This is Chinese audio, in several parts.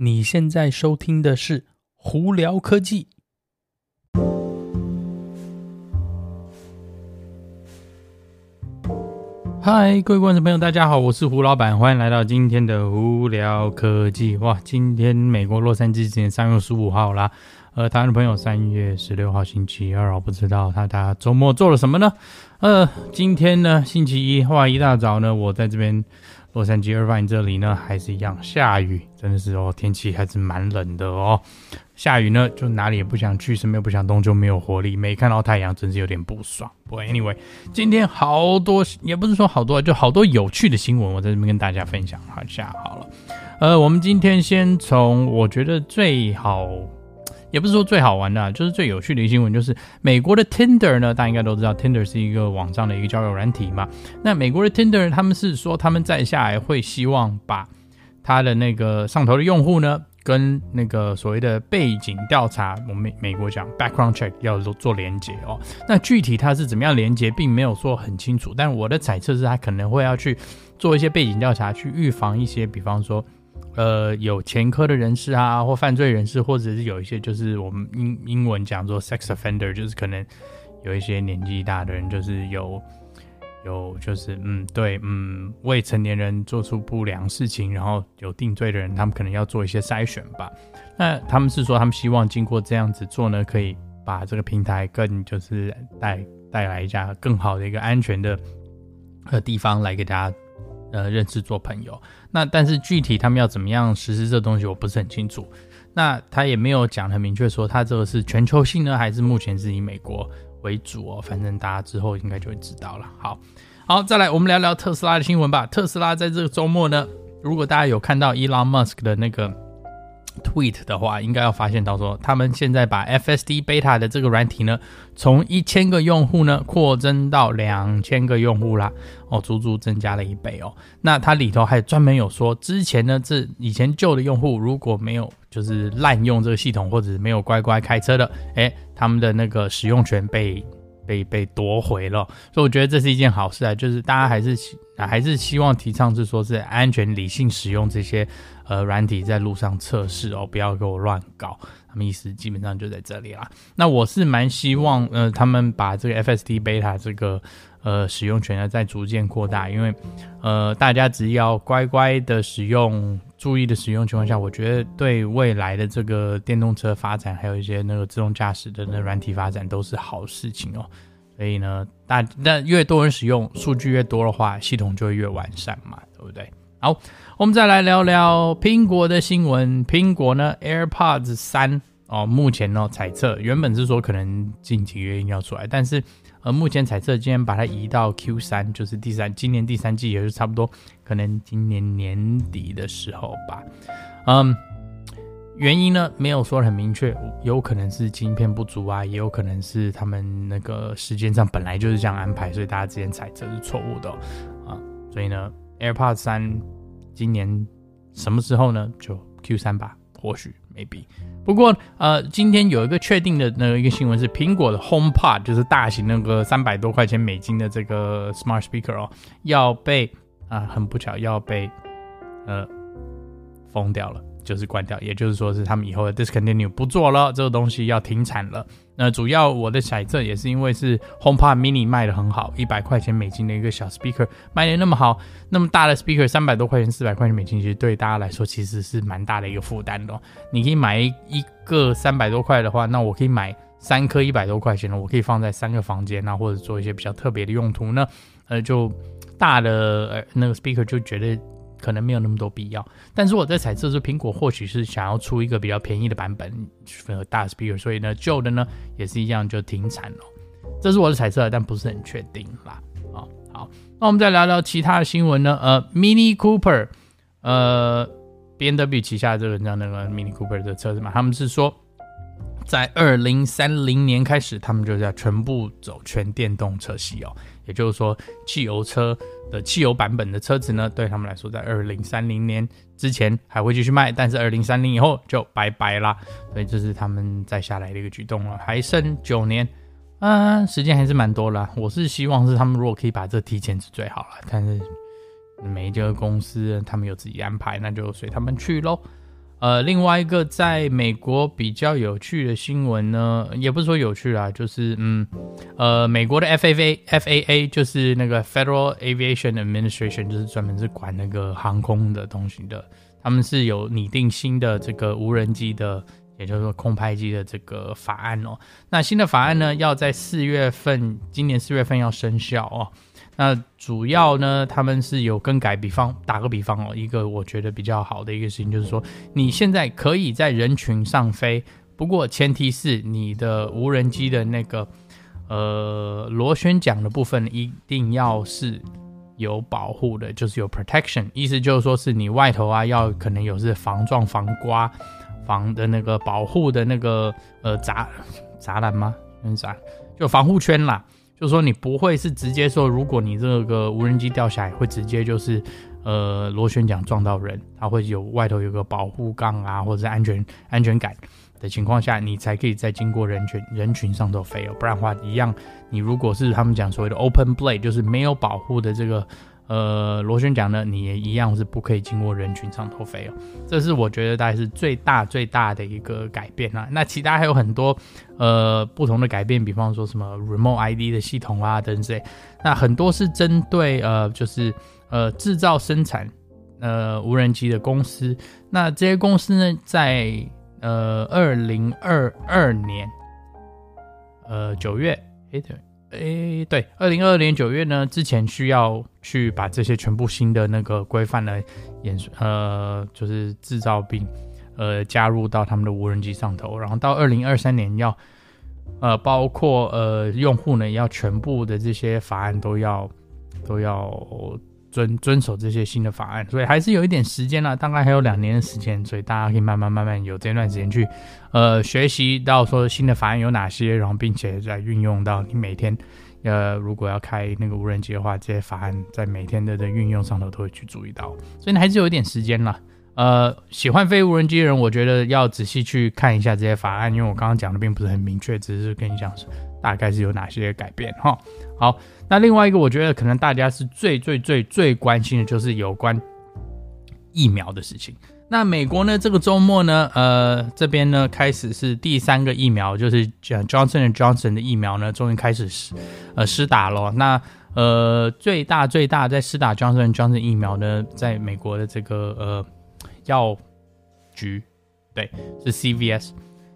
你现在收听的是《胡聊科技》。嗨，各位观众朋友，大家好，我是胡老板，欢迎来到今天的《胡聊科技》。哇，今天美国洛杉矶时间三月十五号啦，呃，台湾的朋友三月十六号星期二，我不知道他大家周末做了什么呢？呃，今天呢，星期一，哇，一大早呢，我在这边。洛杉矶、尔湾这里呢，还是一样下雨，真的是哦，天气还是蛮冷的哦。下雨呢，就哪里也不想去，什么也不想动，就没有活力。没看到太阳，真是有点不爽。不过，anyway，今天好多，也不是说好多，就好多有趣的新闻，我在这边跟大家分享一下好了。呃，我们今天先从我觉得最好。也不是说最好玩的，就是最有趣的一新闻，就是美国的 Tinder 呢，大家应该都知道，Tinder 是一个网上的一个交友软体嘛。那美国的 Tinder 他们是说，他们再下来会希望把他的那个上头的用户呢，跟那个所谓的背景调查，我们美国讲 background check 要做做连接哦。那具体它是怎么样连接，并没有说很清楚。但我的猜测是他可能会要去做一些背景调查，去预防一些，比方说。呃，有前科的人士啊，或犯罪人士，或者是有一些就是我们英英文讲做 sex offender，就是可能有一些年纪大的人，就是有有就是嗯对嗯未成年人做出不良事情，然后有定罪的人，他们可能要做一些筛选吧。那他们是说，他们希望经过这样子做呢，可以把这个平台更就是带带来一家更好的一个安全的呃地方来给大家。呃，认识做朋友，那但是具体他们要怎么样实施这东西，我不是很清楚。那他也没有讲很明确说他这个是全球性呢，还是目前是以美国为主哦。反正大家之后应该就会知道了。好，好，再来我们聊聊特斯拉的新闻吧。特斯拉在这个周末呢，如果大家有看到 Elon Musk 的那个。Tweet 的话，应该要发现到说，他们现在把 FSD Beta 的这个软体呢，从一千个用户呢扩增到两千个用户啦，哦，足足增加了一倍哦。那它里头还专门有说，之前呢，这以前旧的用户如果没有就是滥用这个系统，或者没有乖乖开车的，诶，他们的那个使用权被被被夺回了。所以我觉得这是一件好事啊，就是大家还是希还是希望提倡是说是安全理性使用这些。呃，软体在路上测试哦，不要给我乱搞。他们意思基本上就在这里啦。那我是蛮希望，呃，他们把这个 FSD Beta 这个呃使用权呢再逐渐扩大，因为呃大家只要乖乖的使用、注意的使用情况下，我觉得对未来的这个电动车发展，还有一些那个自动驾驶的那软体发展都是好事情哦。所以呢，大那越多人使用，数据越多的话，系统就会越完善嘛，对不对？好，我们再来聊聊苹果的新闻。苹果呢，AirPods 三哦，目前呢猜测原本是说可能近几个月要出来，但是而，目前猜测今天把它移到 Q 三，就是第三，今年第三季，也是差不多可能今年年底的时候吧。嗯，原因呢没有说很明确，有可能是晶片不足啊，也有可能是他们那个时间上本来就是这样安排，所以大家之间猜测是错误的啊，所以呢。AirPods 三今年什么时候呢？就 Q 三吧，或许 maybe。不过呃，今天有一个确定的那一个新闻是，苹果的 HomePod 就是大型那个三百多块钱美金的这个 Smart Speaker 哦，要被啊、很不巧要被呃封掉了。就是关掉，也就是说是他们以后的 discontinue 不做了，这个东西要停产了。那主要我的猜测也是因为是 HomePod Mini 卖的很好，一百块钱美金的一个小 speaker 卖的那么好，那么大的 speaker 三百多块钱、四百块钱美金，其实对大家来说其实是蛮大的一个负担的。你可以买一个三百多块的话，那我可以买三颗一百多块钱的，我可以放在三个房间啊，或者做一些比较特别的用途呢。呃，就大的呃那个 speaker 就觉得。可能没有那么多必要，但是我在猜测是苹果或许是想要出一个比较便宜的版本，和大 speaker，所以呢旧的呢也是一样就停产了，这是我的猜测，但不是很确定啦。啊，好，那我们再聊聊其他的新闻呢？呃，Mini Cooper，呃，BMW 旗下这个叫那个 Mini Cooper 的车子嘛，他们是说在二零三零年开始，他们就要全部走全电动车系哦，也就是说汽油车。的汽油版本的车子呢，对他们来说，在二零三零年之前还会继续卖，但是二零三零以后就拜拜啦。所以这是他们再下来的一个举动了，还剩九年，啊，时间还是蛮多啦。我是希望是他们如果可以把这提前是最好了，但是每一家公司他们有自己安排，那就随他们去喽。呃，另外一个在美国比较有趣的新闻呢，也不是说有趣啦，就是嗯，呃，美国的 FAA FAA 就是那个 Federal Aviation Administration，就是专门是管那个航空的东西的，他们是有拟定新的这个无人机的，也就是说空拍机的这个法案哦。那新的法案呢，要在四月份，今年四月份要生效哦。那主要呢，他们是有更改，比方打个比方哦，一个我觉得比较好的一个事情就是说，你现在可以在人群上飞，不过前提是你的无人机的那个呃螺旋桨的部分一定要是有保护的，就是有 protection，意思就是说是你外头啊要可能有是防撞、防刮、防的那个保护的那个呃栅栅栏吗？嗯啥就防护圈啦。就是说你不会是直接说，如果你这个无人机掉下来，会直接就是，呃，螺旋桨撞到人，它会有外头有个保护杠啊，或者是安全安全感的情况下，你才可以再经过人群人群上头飞哦，不然的话一样，你如果是他们讲所谓的 open blade，就是没有保护的这个。呃，螺旋桨呢，你也一样是不可以经过人群上头飞哦。这是我觉得大概是最大最大的一个改变啊。那其他还有很多呃不同的改变，比方说什么 Remote ID 的系统啊等等之类。那很多是针对呃就是呃制造生产呃无人机的公司。那这些公司呢，在呃二零二二年呃九月，哎对。诶，对，二零二二年九月呢，之前需要去把这些全部新的那个规范呢，演呃，就是制造并呃加入到他们的无人机上头，然后到二零二三年要呃，包括呃用户呢，要全部的这些法案都要都要。遵遵守这些新的法案，所以还是有一点时间了，大概还有两年的时间，所以大家可以慢慢慢慢有这段时间去，呃，学习到说新的法案有哪些，然后并且在运用到你每天，呃，如果要开那个无人机的话，这些法案在每天的的运用上头都会去注意到，所以你还是有一点时间了。呃，喜欢飞无人机的人，我觉得要仔细去看一下这些法案，因为我刚刚讲的并不是很明确，只是跟你讲大概是有哪些改变哈。好，那另外一个我觉得可能大家是最最最最关心的就是有关疫苗的事情。那美国呢，这个周末呢，呃，这边呢开始是第三个疫苗，就是讲 Johnson Johnson 的疫苗呢，终于开始施呃施打了。那呃最大最大在施打 Johnson Johnson 疫苗呢，在美国的这个呃。药局，对，是 CVS。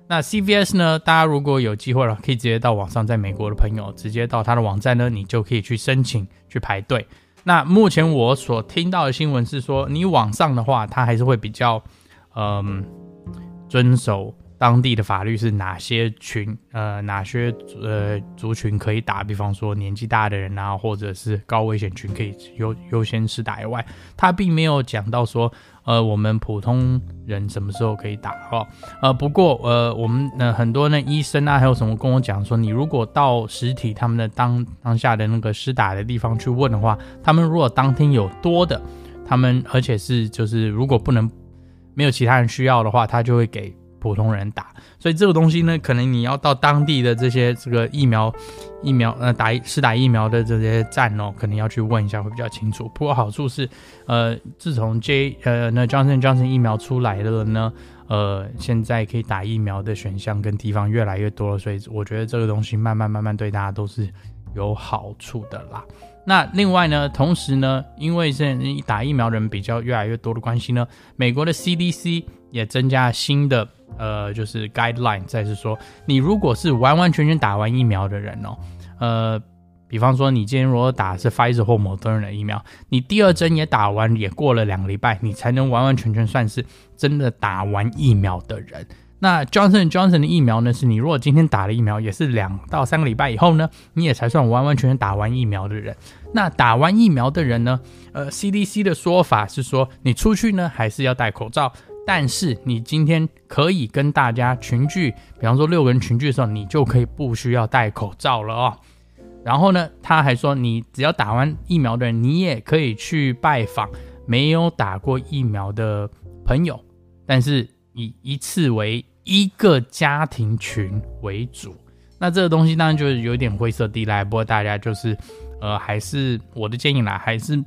那 CVS 呢？大家如果有机会了，可以直接到网上，在美国的朋友直接到他的网站呢，你就可以去申请去排队。那目前我所听到的新闻是说，你网上的话，他还是会比较，嗯，遵守。当地的法律是哪些群呃哪些呃族群可以打？比方说年纪大的人啊，或者是高危险群可以优优先施打以外，他并没有讲到说呃我们普通人什么时候可以打哈。呃不过呃我们呃很多那医生啊还有什么跟我讲说，你如果到实体他们的当当下的那个施打的地方去问的话，他们如果当天有多的，他们而且是就是如果不能没有其他人需要的话，他就会给。普通人打，所以这个东西呢，可能你要到当地的这些这个疫苗疫苗呃打是打疫苗的这些站哦，可能要去问一下会比较清楚。不过好处是，呃，自从 J 呃那 Johnson Johnson 疫苗出来了呢，呃，现在可以打疫苗的选项跟地方越来越多了，所以我觉得这个东西慢慢慢慢对大家都是有好处的啦。那另外呢，同时呢，因为现在打疫苗人比较越来越多的关系呢，美国的 CDC 也增加新的。呃，就是 guideline，再是说，你如果是完完全全打完疫苗的人哦，呃，比方说你今天如果打是 Pfizer 或 Moderna 的疫苗，你第二针也打完，也过了两个礼拜，你才能完完全全算是真的打完疫苗的人。那 Johnson Johnson 的疫苗呢，是你如果今天打了疫苗，也是两到三个礼拜以后呢，你也才算完完全全打完疫苗的人。那打完疫苗的人呢，呃，CDC 的说法是说，你出去呢还是要戴口罩。但是你今天可以跟大家群聚，比方说六个人群聚的时候，你就可以不需要戴口罩了哦。然后呢，他还说，你只要打完疫苗的人，你也可以去拜访没有打过疫苗的朋友，但是以一次为一个家庭群为主。那这个东西当然就是有点灰色地带，不过大家就是，呃，还是我的建议啦，还是。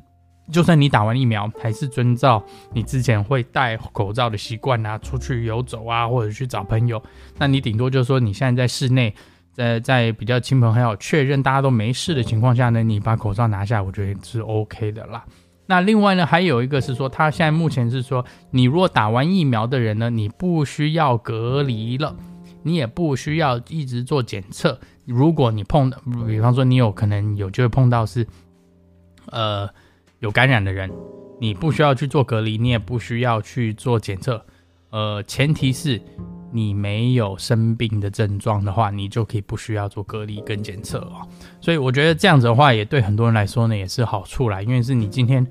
就算你打完疫苗，还是遵照你之前会戴口罩的习惯啊，出去游走啊，或者去找朋友，那你顶多就是说你现在在室内，在在比较亲朋好友确认大家都没事的情况下呢，你把口罩拿下，我觉得是 OK 的啦。那另外呢，还有一个是说，他现在目前是说，你如果打完疫苗的人呢，你不需要隔离了，你也不需要一直做检测。如果你碰到，比方说你有可能有机会碰到是，呃。有感染的人，你不需要去做隔离，你也不需要去做检测，呃，前提是你没有生病的症状的话，你就可以不需要做隔离跟检测哦。所以我觉得这样子的话，也对很多人来说呢，也是好处啦，因为是你今天。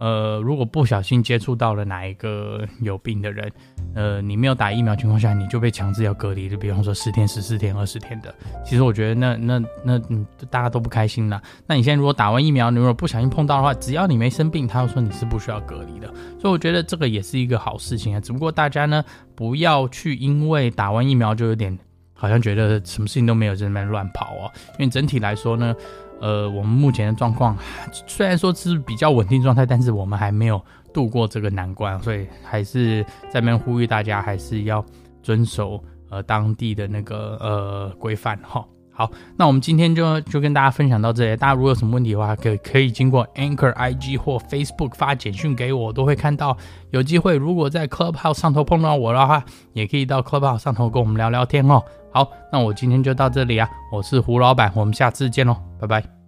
呃，如果不小心接触到了哪一个有病的人，呃，你没有打疫苗情况下，你就被强制要隔离，就比方说十天、十四天、二十天的。其实我觉得那那那，大家都不开心了。那你现在如果打完疫苗，你如果不小心碰到的话，只要你没生病，他又说你是不需要隔离的。所以我觉得这个也是一个好事情啊。只不过大家呢，不要去因为打完疫苗就有点好像觉得什么事情都没有在那边乱跑哦。因为整体来说呢。呃，我们目前的状况虽然说是比较稳定状态，但是我们还没有度过这个难关，所以还是在那边呼吁大家还是要遵守呃当地的那个呃规范哈。好，那我们今天就就跟大家分享到这里，大家如果有什么问题的话，可可以经过 Anchor IG 或 Facebook 发简讯给我，我都会看到。有机会如果在 Clubhouse 上头碰到我的话，也可以到 Clubhouse 上头跟我们聊聊天哦。好，那我今天就到这里啊，我是胡老板，我们下次见喽，拜拜。